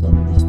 stop this.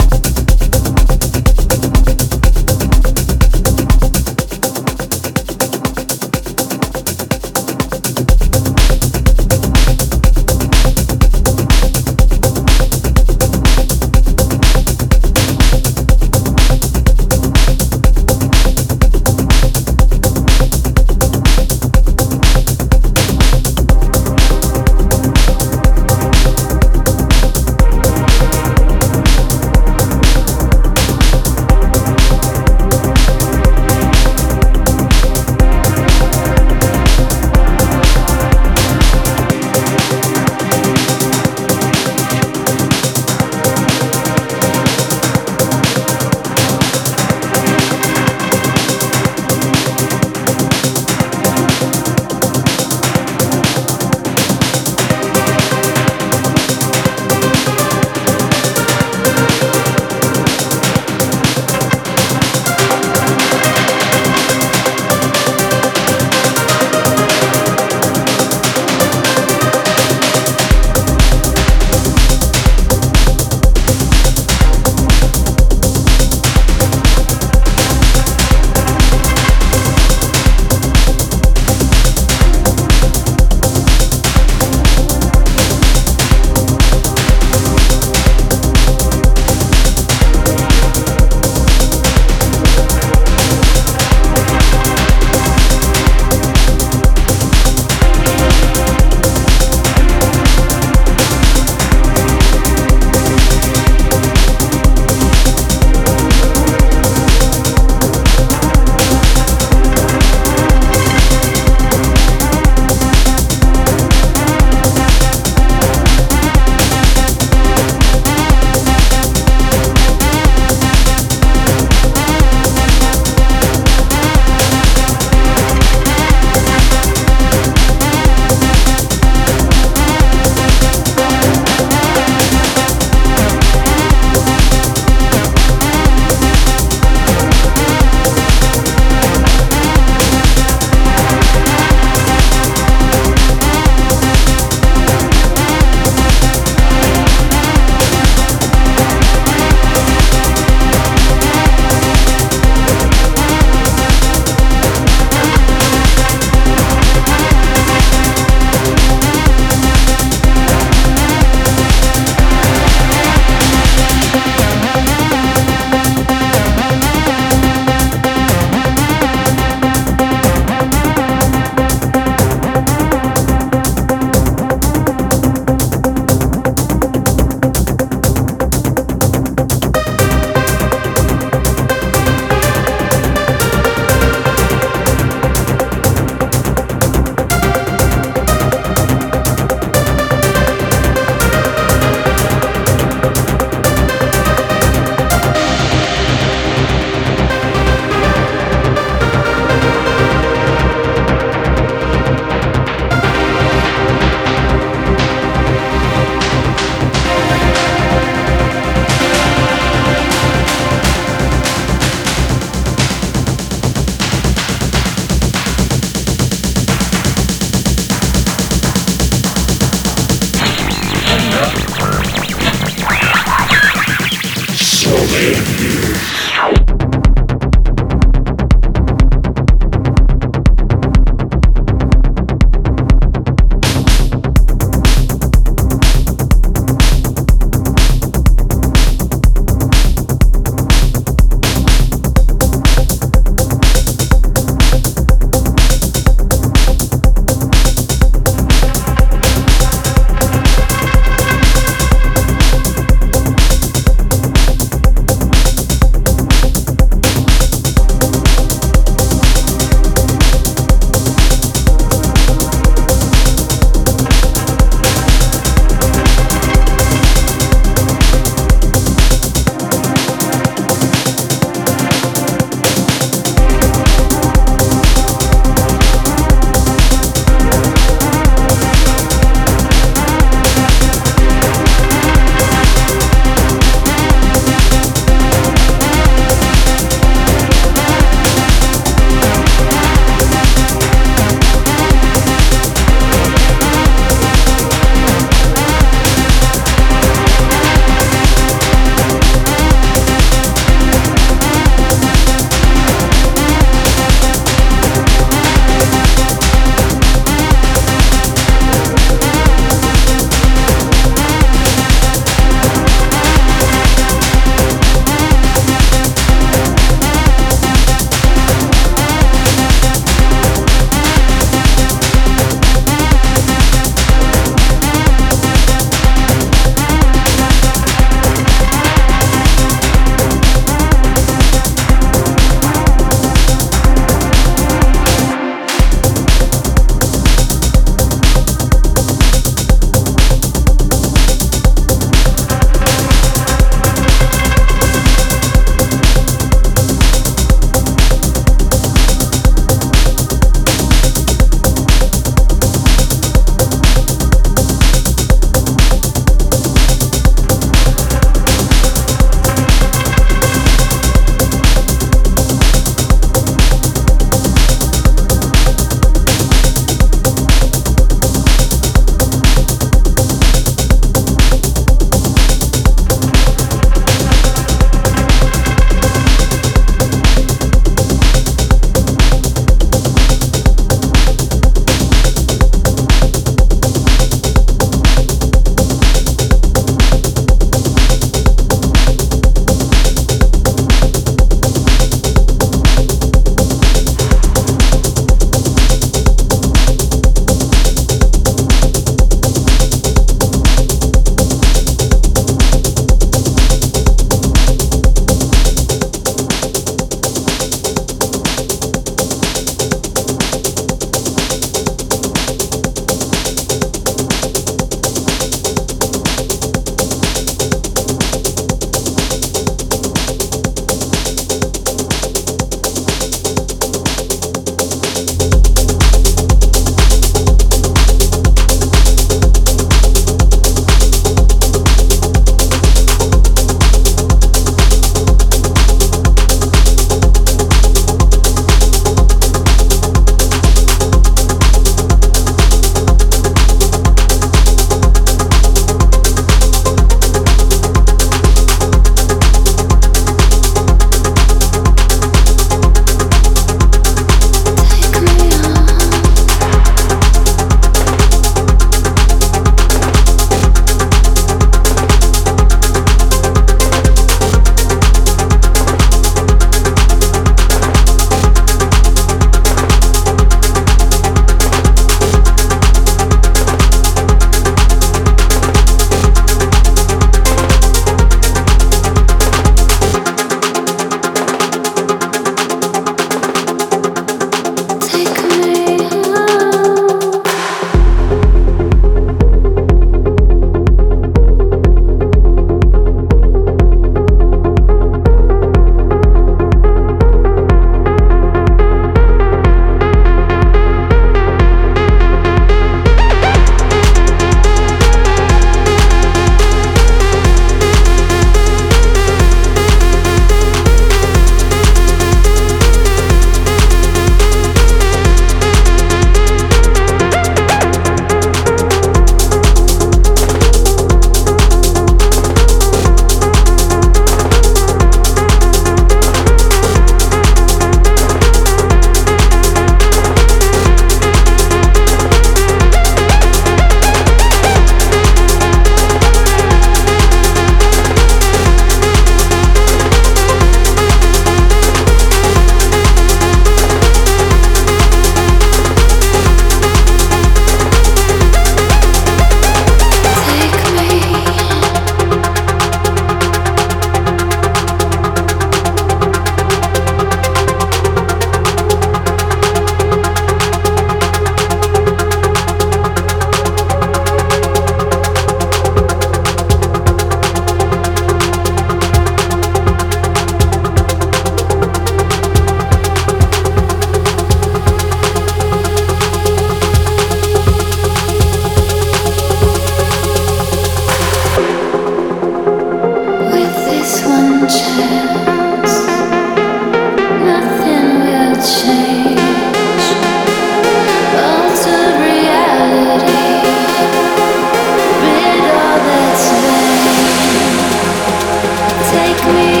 Like me.